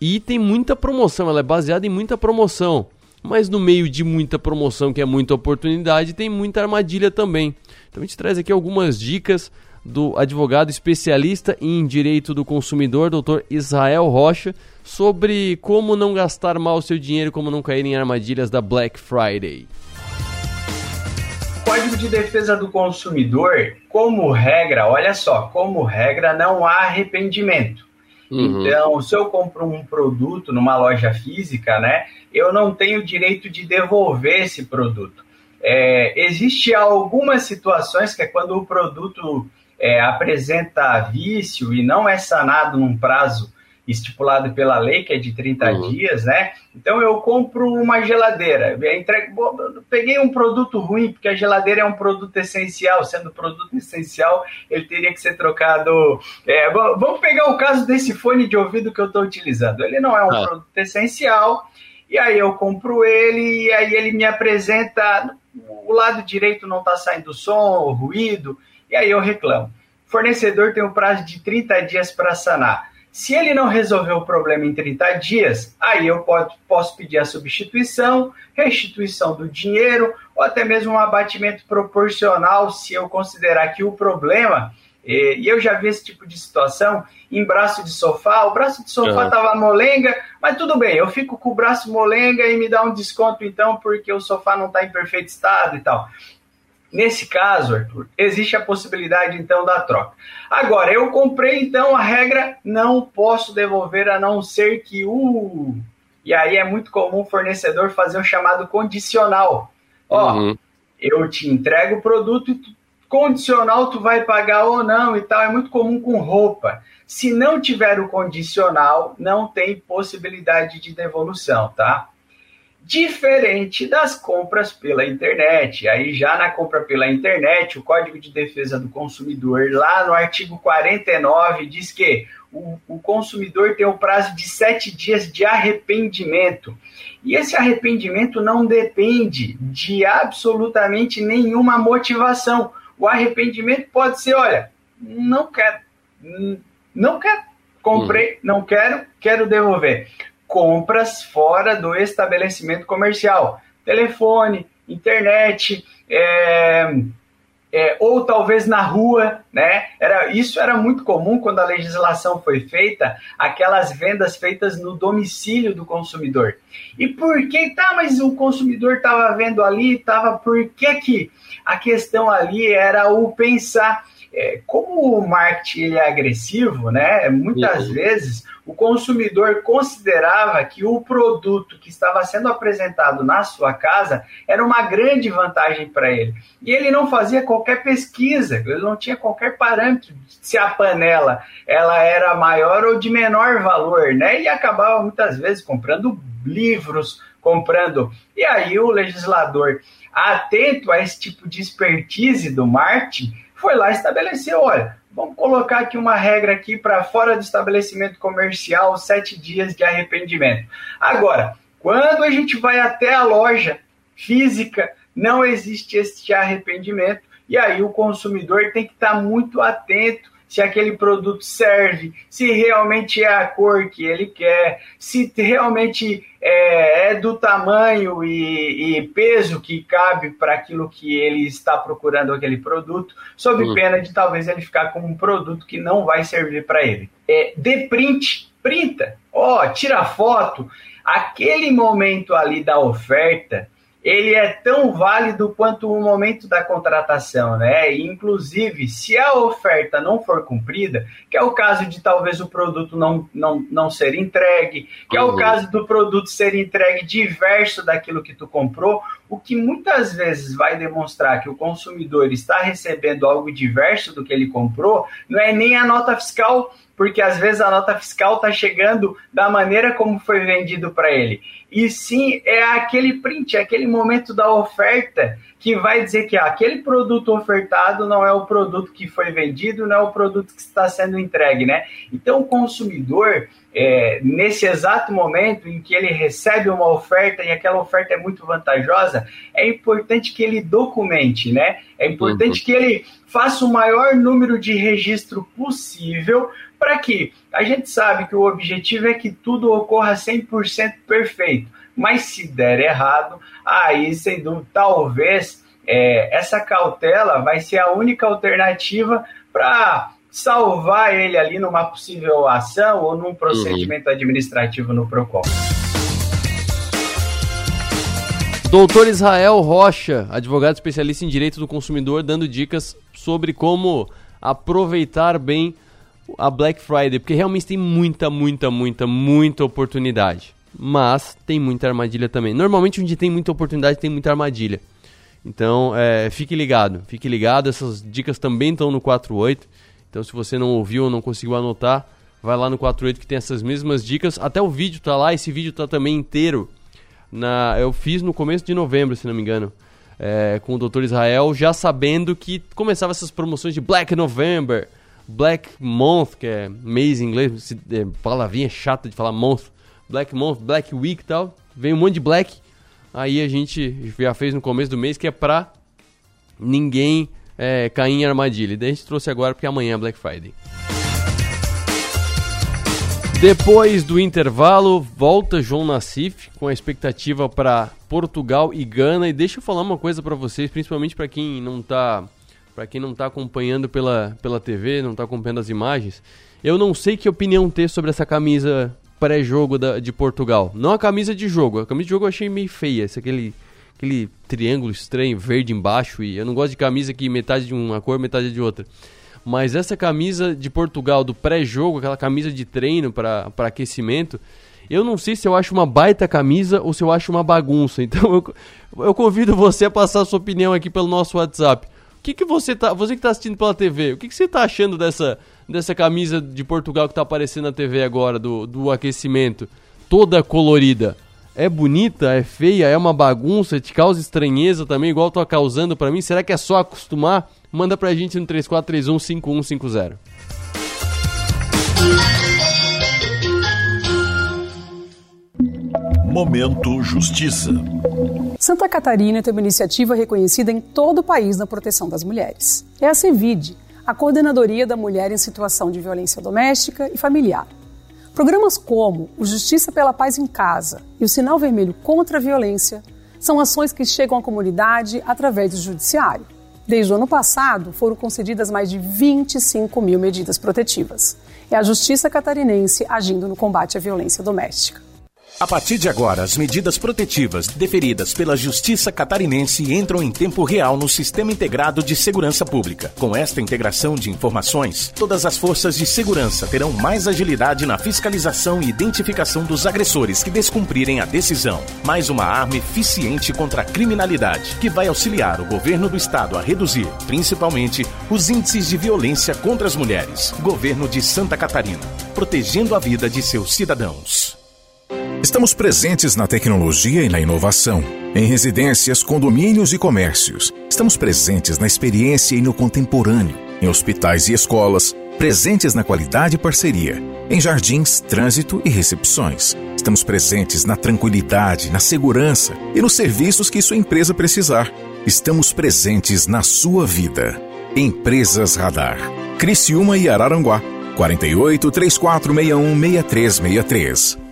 E tem muita promoção, ela é baseada em muita promoção. Mas no meio de muita promoção, que é muita oportunidade, tem muita armadilha também. Então a gente traz aqui algumas dicas do advogado especialista em direito do consumidor, doutor Israel Rocha, sobre como não gastar mal o seu dinheiro, como não cair em armadilhas da Black Friday. Código de Defesa do Consumidor, como regra, olha só, como regra não há arrependimento. Uhum. Então, se eu compro um produto numa loja física, né, eu não tenho direito de devolver esse produto. É, existe algumas situações que é quando o produto é, apresenta vício e não é sanado num prazo estipulado pela lei, que é de 30 uhum. dias, né? Então eu compro uma geladeira, entrego, peguei um produto ruim, porque a geladeira é um produto essencial, sendo produto essencial, ele teria que ser trocado. É, vamos pegar o caso desse fone de ouvido que eu estou utilizando. Ele não é um ah. produto essencial, e aí eu compro ele, e aí ele me apresenta. O lado direito não está saindo som, ruído, e aí eu reclamo. O fornecedor tem um prazo de 30 dias para sanar. Se ele não resolver o problema em 30 dias, aí eu posso pedir a substituição, restituição do dinheiro ou até mesmo um abatimento proporcional se eu considerar que o problema, e eu já vi esse tipo de situação em braço de sofá, o braço de sofá estava uhum. molenga, mas tudo bem, eu fico com o braço molenga e me dá um desconto então porque o sofá não está em perfeito estado e tal. Nesse caso, Arthur, existe a possibilidade então da troca. Agora, eu comprei então a regra não posso devolver a não ser que o. E aí é muito comum o fornecedor fazer o chamado condicional. Ó, uhum. eu te entrego o produto e tu, condicional tu vai pagar ou não e tal. É muito comum com roupa. Se não tiver o condicional, não tem possibilidade de devolução, tá? Diferente das compras pela internet. Aí já na compra pela internet, o Código de Defesa do Consumidor, lá no artigo 49, diz que o, o consumidor tem o prazo de sete dias de arrependimento. E esse arrependimento não depende de absolutamente nenhuma motivação. O arrependimento pode ser, olha, não quero, não quero, comprei, hum. não quero, quero devolver compras fora do estabelecimento comercial, telefone, internet, é, é, ou talvez na rua, né? Era, isso era muito comum quando a legislação foi feita, aquelas vendas feitas no domicílio do consumidor. E por que, tá, mas o consumidor estava vendo ali, estava, por que que a questão ali era o pensar, é, como o marketing é agressivo, né? Muitas vezes o consumidor considerava que o produto que estava sendo apresentado na sua casa era uma grande vantagem para ele. E ele não fazia qualquer pesquisa, ele não tinha qualquer parâmetro se a panela ela era maior ou de menor valor, né? E acabava muitas vezes comprando livros, comprando. E aí o legislador, atento a esse tipo de expertise do marketing, foi lá e estabeleceu, olha, Vamos colocar aqui uma regra aqui para fora do estabelecimento comercial, sete dias de arrependimento. Agora, quando a gente vai até a loja física, não existe este arrependimento e aí o consumidor tem que estar muito atento se aquele produto serve, se realmente é a cor que ele quer, se realmente é, é do tamanho e, e, peso que cabe para aquilo que ele está procurando aquele produto, sob uhum. pena de talvez ele ficar com um produto que não vai servir para ele. É, de print, printa, ó, tira foto, aquele momento ali da oferta ele é tão válido quanto o momento da contratação, né? E, inclusive, se a oferta não for cumprida, que é o caso de talvez o produto não, não, não ser entregue, que uhum. é o uhum. caso do produto ser entregue diverso daquilo que tu comprou, o que muitas vezes vai demonstrar que o consumidor está recebendo algo diverso do que ele comprou, não é nem a nota fiscal porque às vezes a nota fiscal está chegando da maneira como foi vendido para ele. E sim, é aquele print, é aquele momento da oferta que vai dizer que ah, aquele produto ofertado não é o produto que foi vendido, não é o produto que está sendo entregue, né? Então o consumidor, é, nesse exato momento em que ele recebe uma oferta e aquela oferta é muito vantajosa, é importante que ele documente, né? É importante que ele faça o maior número de registro possível para quê? A gente sabe que o objetivo é que tudo ocorra 100% perfeito, mas se der errado, aí, sem dúvida, talvez é, essa cautela vai ser a única alternativa para salvar ele ali numa possível ação ou num procedimento uhum. administrativo no PROCON. Doutor Israel Rocha, advogado especialista em direito do consumidor, dando dicas sobre como aproveitar bem a Black Friday, porque realmente tem muita, muita, muita, muita oportunidade. Mas tem muita armadilha também. Normalmente onde tem muita oportunidade tem muita armadilha. Então, é, fique ligado, fique ligado. Essas dicas também estão no 48. Então, se você não ouviu ou não conseguiu anotar, vai lá no 48 que tem essas mesmas dicas. Até o vídeo tá lá, esse vídeo tá também inteiro. Na, eu fiz no começo de novembro, se não me engano, é, com o Dr. Israel, já sabendo que começava essas promoções de Black November, Black Month, que é mês em inglês, é, palavrinha chata de falar month, Black Month, Black Week e tal. Vem um monte de Black. Aí a gente já fez no começo do mês que é pra ninguém é, cair em armadilha. E daí a gente trouxe agora porque amanhã é Black Friday. Depois do intervalo, volta João Nassif com a expectativa para Portugal e Gana. E deixa eu falar uma coisa para vocês, principalmente para quem não tá para quem não está acompanhando pela, pela TV, não está acompanhando as imagens, eu não sei que opinião ter sobre essa camisa pré-jogo de Portugal. Não a camisa de jogo, a camisa de jogo eu achei meio feia, esse aquele, aquele triângulo estranho, verde embaixo, e eu não gosto de camisa que metade de uma cor, metade de outra. Mas essa camisa de Portugal do pré-jogo, aquela camisa de treino para aquecimento, eu não sei se eu acho uma baita camisa ou se eu acho uma bagunça. Então eu, eu convido você a passar a sua opinião aqui pelo nosso WhatsApp que, que você tá. Você que tá assistindo pela TV, o que, que você tá achando dessa, dessa camisa de Portugal que tá aparecendo na TV agora, do, do aquecimento? Toda colorida. É bonita, é feia, é uma bagunça, te causa estranheza também, igual tô causando para mim. Será que é só acostumar? Manda pra gente no 3431 5150. Momento Justiça. Santa Catarina tem uma iniciativa reconhecida em todo o país na proteção das mulheres. É a CEVID, a Coordenadoria da Mulher em Situação de Violência Doméstica e Familiar. Programas como o Justiça pela Paz em Casa e o Sinal Vermelho contra a Violência são ações que chegam à comunidade através do Judiciário. Desde o ano passado, foram concedidas mais de 25 mil medidas protetivas. É a Justiça Catarinense agindo no combate à violência doméstica. A partir de agora, as medidas protetivas deferidas pela Justiça Catarinense entram em tempo real no Sistema Integrado de Segurança Pública. Com esta integração de informações, todas as forças de segurança terão mais agilidade na fiscalização e identificação dos agressores que descumprirem a decisão. Mais uma arma eficiente contra a criminalidade, que vai auxiliar o governo do estado a reduzir, principalmente, os índices de violência contra as mulheres. Governo de Santa Catarina, protegendo a vida de seus cidadãos. Estamos presentes na tecnologia e na inovação, em residências, condomínios e comércios. Estamos presentes na experiência e no contemporâneo, em hospitais e escolas, presentes na qualidade e parceria, em jardins, trânsito e recepções. Estamos presentes na tranquilidade, na segurança e nos serviços que sua empresa precisar. Estamos presentes na sua vida. Empresas Radar. Criciúma e Araranguá. 48 3461 6363.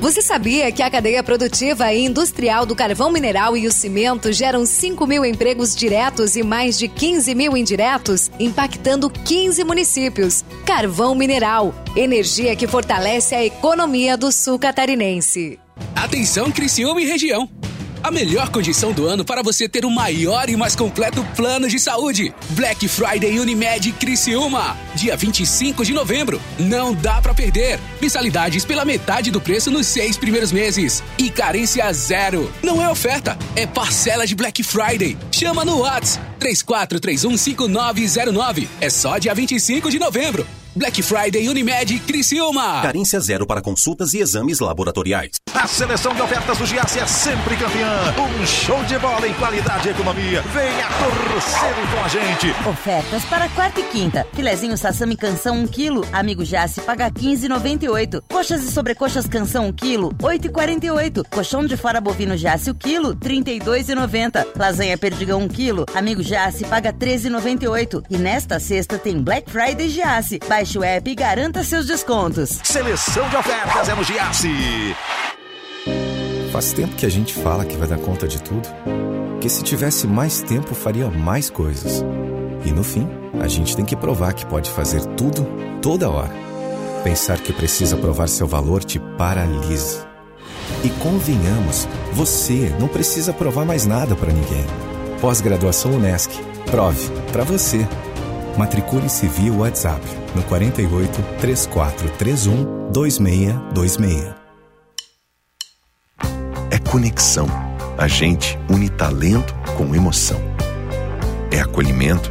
Você sabia que a cadeia produtiva e industrial do carvão mineral e o cimento geram 5 mil empregos diretos e mais de 15 mil indiretos, impactando 15 municípios? Carvão mineral, energia que fortalece a economia do sul catarinense. Atenção, Criciúma e região! A melhor condição do ano para você ter o maior e mais completo plano de saúde. Black Friday Unimed Criciúma, dia 25 de novembro. Não dá para perder. Mensalidades pela metade do preço nos seis primeiros meses. E carência zero. Não é oferta, é parcela de Black Friday. Chama no WhatsApp 34315909. É só dia 25 de novembro. Black Friday Unimed Criciúma. Carência zero para consultas e exames laboratoriais. A seleção de ofertas do Giasse é sempre campeã. Um show de bola em qualidade e economia. Venha torcer com a gente. Ofertas para quarta e quinta. Filezinho Sassami Canção 1 kg. Amigo Giasse paga 15,98. Coxas e sobrecoxas Canção 1 kg. 8,48. Colchão de fora bovino Giasse o quilo. 32,90. Lasanha Perdigão 1 kg. Amigo Giasse paga 13,98. E nesta sexta tem Black Friday Giasse. Baixe o app e garanta seus descontos. Seleção de ofertas é no Giasse. Faz tempo que a gente fala que vai dar conta de tudo. Que se tivesse mais tempo faria mais coisas. E no fim, a gente tem que provar que pode fazer tudo, toda hora. Pensar que precisa provar seu valor te paralisa. E convenhamos, você não precisa provar mais nada para ninguém. Pós-graduação Unesc. Prove para você. Matricule-se via WhatsApp no 48 3431 2626. É conexão. A gente une talento com emoção. É acolhimento.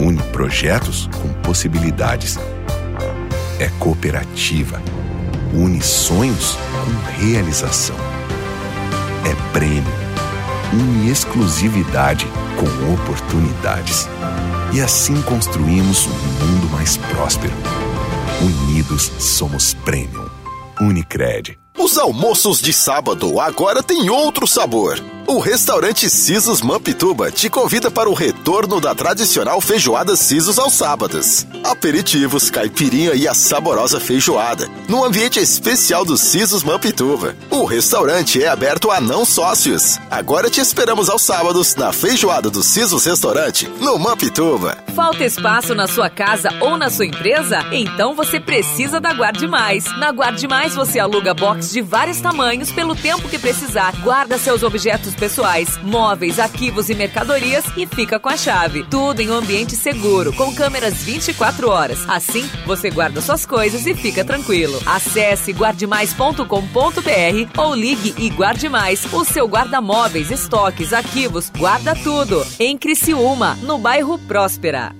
Une projetos com possibilidades. É cooperativa. Une sonhos com realização. É prêmio. Une exclusividade com oportunidades. E assim construímos um mundo mais próspero. Unidos somos Premium. Unicred. Os almoços de sábado agora têm outro sabor. O restaurante Sisos Mampituba te convida para o retorno da tradicional feijoada Sisos aos sábados. Aperitivos, caipirinha e a saborosa feijoada, no ambiente especial do Sisos Mampituba. O restaurante é aberto a não sócios. Agora te esperamos aos sábados na feijoada do Sisos Restaurante, no Mampituba. Falta espaço na sua casa ou na sua empresa? Então você precisa da Guarde Mais. Na Guarde Mais você aluga box de vários tamanhos pelo tempo que precisar. Guarda seus objetos pessoais, móveis, arquivos e mercadorias e fica com a chave. Tudo em um ambiente seguro, com câmeras 24 horas. Assim, você guarda suas coisas e fica tranquilo. Acesse guardemais.com.br ou ligue e guarde mais. O seu guarda-móveis, estoques, arquivos, guarda tudo. Em Criciúma, no bairro Próspera.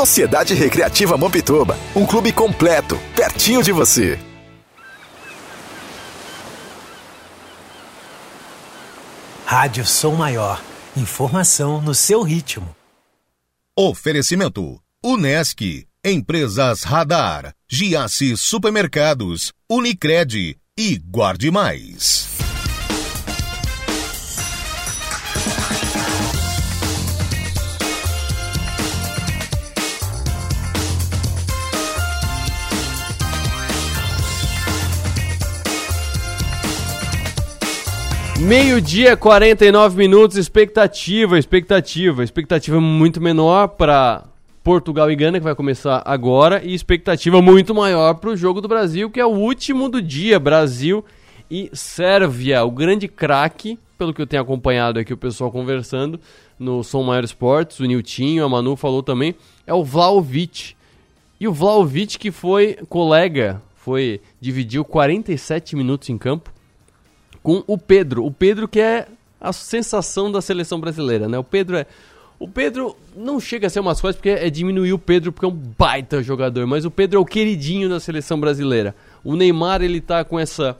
Sociedade Recreativa Mampituba, um clube completo, pertinho de você. Rádio Som Maior. Informação no seu ritmo. Oferecimento: Unesc, Empresas Radar, Giasse Supermercados, Unicred e Guarde Mais. Meio-dia, 49 minutos, expectativa, expectativa, expectativa muito menor para Portugal e Gana, que vai começar agora, e expectativa muito maior para o jogo do Brasil, que é o último do dia, Brasil e Sérvia, o grande craque, pelo que eu tenho acompanhado aqui o pessoal conversando no Som Maior Esportes, o Niltinho, a Manu falou também, é o Vlaovic. E o Vlaovic que foi colega, foi dividiu 47 minutos em campo, com o Pedro. O Pedro que é a sensação da seleção brasileira, né? O Pedro é o Pedro não chega a ser umas coisas porque é diminuir o Pedro porque é um baita jogador, mas o Pedro é o queridinho da seleção brasileira. O Neymar ele tá com essa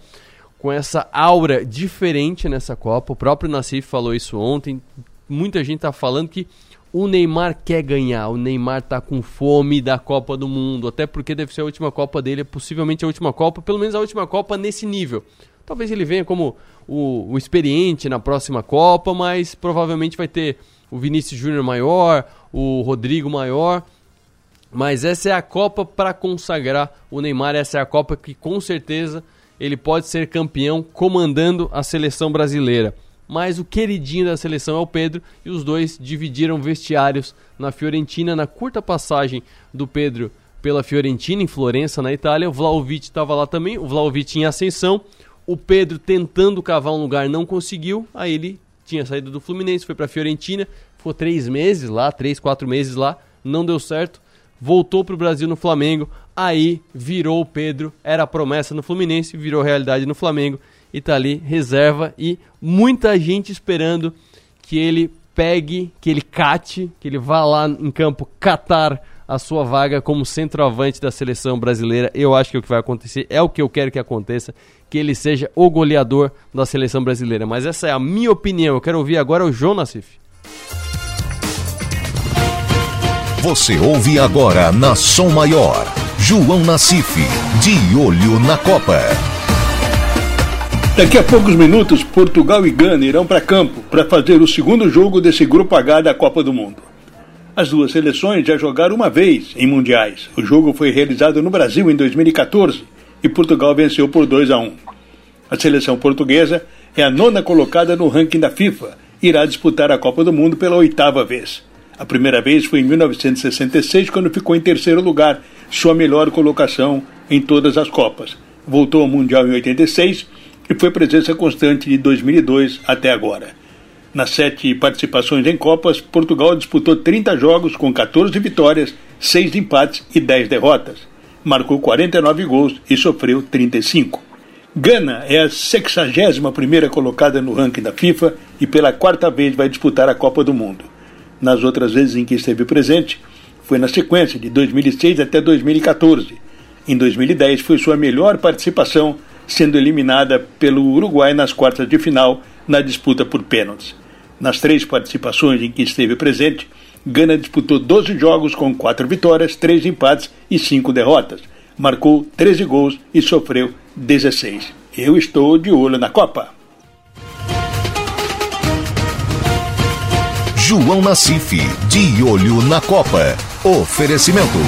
com essa aura diferente nessa Copa. O próprio Nassif falou isso ontem. Muita gente tá falando que o Neymar quer ganhar, o Neymar tá com fome da Copa do Mundo, até porque deve ser a última Copa dele, possivelmente a última Copa, pelo menos a última Copa nesse nível. Talvez ele venha como o, o experiente na próxima Copa, mas provavelmente vai ter o Vinícius Júnior maior, o Rodrigo maior. Mas essa é a Copa para consagrar o Neymar, essa é a Copa que com certeza ele pode ser campeão comandando a seleção brasileira. Mas o queridinho da seleção é o Pedro e os dois dividiram vestiários na Fiorentina na curta passagem do Pedro pela Fiorentina em Florença, na Itália. O Vlaovic estava lá também, o Vlaovic em ascensão, o Pedro tentando cavar um lugar não conseguiu. Aí ele tinha saído do Fluminense, foi para Fiorentina, ficou três meses lá, três, quatro meses lá, não deu certo. Voltou para o Brasil no Flamengo, aí virou o Pedro, era promessa no Fluminense, virou realidade no Flamengo. E tá ali reserva e muita gente esperando que ele pegue, que ele cate, que ele vá lá em campo catar a sua vaga como centroavante da seleção brasileira. Eu acho que é o que vai acontecer, é o que eu quero que aconteça, que ele seja o goleador da seleção brasileira. Mas essa é a minha opinião. Eu quero ouvir agora o João Nassif. Você ouve agora na Som Maior. João Nassif, de olho na Copa. Daqui a poucos minutos, Portugal e Gana irão para campo para fazer o segundo jogo desse grupo H da Copa do Mundo. As duas seleções já jogaram uma vez em mundiais. O jogo foi realizado no Brasil em 2014 e Portugal venceu por 2 a 1. A seleção portuguesa é a nona colocada no ranking da FIFA e irá disputar a Copa do Mundo pela oitava vez. A primeira vez foi em 1966, quando ficou em terceiro lugar, sua melhor colocação em todas as Copas. Voltou ao Mundial em 86 e foi presença constante de 2002 até agora. Nas sete participações em Copas, Portugal disputou 30 jogos com 14 vitórias, 6 empates e 10 derrotas. Marcou 49 gols e sofreu 35. Gana é a 61 primeira colocada no ranking da FIFA e pela quarta vez vai disputar a Copa do Mundo. Nas outras vezes em que esteve presente, foi na sequência de 2006 até 2014. Em 2010 foi sua melhor participação, sendo eliminada pelo Uruguai nas quartas de final na disputa por pênaltis. Nas três participações em que esteve presente, Gana disputou 12 jogos com 4 vitórias, 3 empates e 5 derrotas. Marcou 13 gols e sofreu 16. Eu estou de olho na Copa. João Nassif, de olho na Copa. Oferecimento.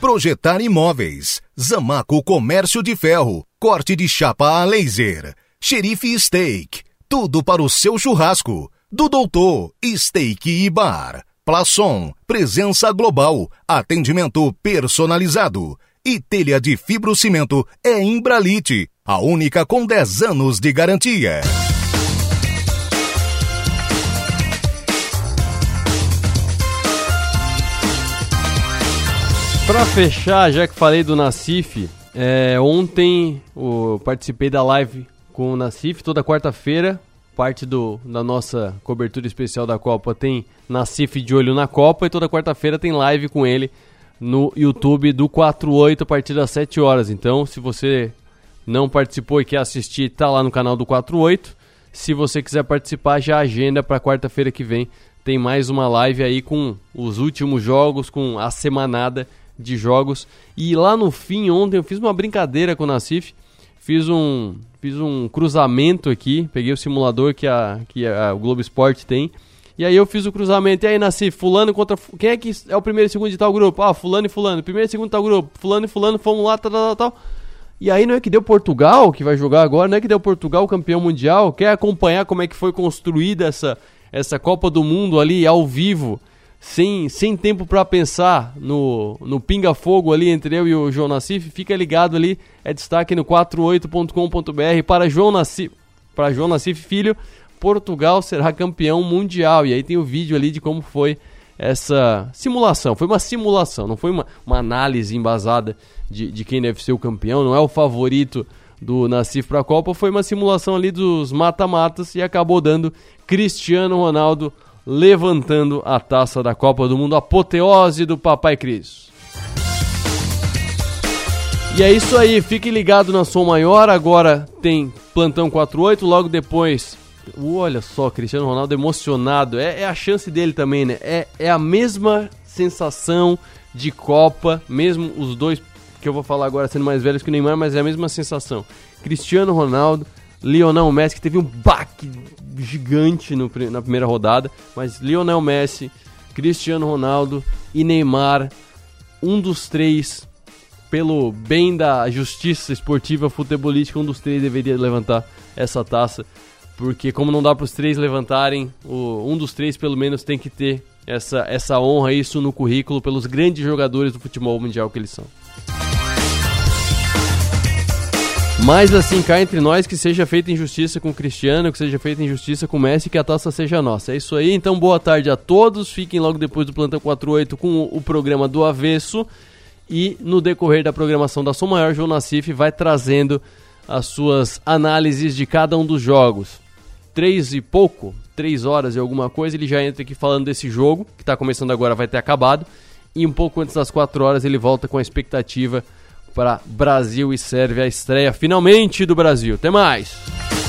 Projetar imóveis. Zamaco Comércio de Ferro. Corte de chapa a laser. Xerife Steak. Tudo para o seu churrasco. Do Doutor Steak e Bar. Plaçom. Presença global. Atendimento personalizado. E telha de fibrocimento é Imbralite. A única com 10 anos de garantia. Pra fechar, já que falei do Nacif, é, ontem eu participei da live com o Nacif, toda quarta-feira, parte do, da nossa cobertura especial da Copa tem Nacif de olho na Copa e toda quarta-feira tem live com ele no YouTube do 48 a partir das 7 horas. Então, se você não participou e quer assistir, tá lá no canal do 48. Se você quiser participar, já agenda para quarta-feira que vem. Tem mais uma live aí com os últimos jogos, com a semanada de jogos. E lá no fim, ontem, eu fiz uma brincadeira com o Nacif. Fiz um, fiz um cruzamento aqui. Peguei o simulador que, a, que a, o Globo Esporte tem. E aí eu fiz o cruzamento. E aí, Nacif, fulano contra... Quem é que é o primeiro e segundo de tal grupo? Ah, fulano e fulano. Primeiro e segundo de tal grupo. Fulano e fulano, fomos lá, tal, tal, tal. E aí não é que deu Portugal, que vai jogar agora, não é que deu Portugal campeão mundial. Quer acompanhar como é que foi construída essa, essa Copa do Mundo ali ao vivo sem, sem tempo para pensar no, no pinga-fogo ali entre eu e o João Nassif, fica ligado ali, é destaque no 48.com.br para João Nassif, para João Nassif Filho, Portugal será campeão mundial. E aí tem o vídeo ali de como foi essa simulação. Foi uma simulação, não foi uma, uma análise embasada de, de quem deve ser o campeão, não é o favorito do Nassif para a Copa, foi uma simulação ali dos mata-matas e acabou dando Cristiano Ronaldo levantando a taça da Copa do Mundo, apoteose do Papai Cris. E é isso aí, fique ligado na Som Maior, agora tem Plantão 48, logo depois. Olha só, Cristiano Ronaldo emocionado, é, é a chance dele também, né? É, é a mesma sensação de Copa, mesmo os dois que eu vou falar agora sendo mais velhos que o Neymar, mas é a mesma sensação. Cristiano Ronaldo, Lionel Messi, que teve um baque gigante no, na primeira rodada, mas Lionel Messi, Cristiano Ronaldo e Neymar, um dos três, pelo bem da justiça esportiva futebolística, um dos três deveria levantar essa taça, porque como não dá para os três levantarem, o, um dos três pelo menos tem que ter essa, essa honra, isso no currículo, pelos grandes jogadores do futebol mundial que eles são. Mas assim, cá entre nós, que seja feita injustiça com o Cristiano, que seja feita injustiça com o Messi, que a taça seja nossa. É isso aí, então boa tarde a todos. Fiquem logo depois do Plantão 48 com o, programa do Avesso. E no decorrer da programação da Som Maior, João Nassif vai trazendo as suas análises de cada um dos jogos. Três e pouco, três horas e alguma coisa, ele já entra aqui falando desse jogo, que está começando agora, vai ter acabado. E um pouco antes das quatro horas ele volta com a expectativa para Brasil e Sérvia, a estreia finalmente do Brasil. Até mais!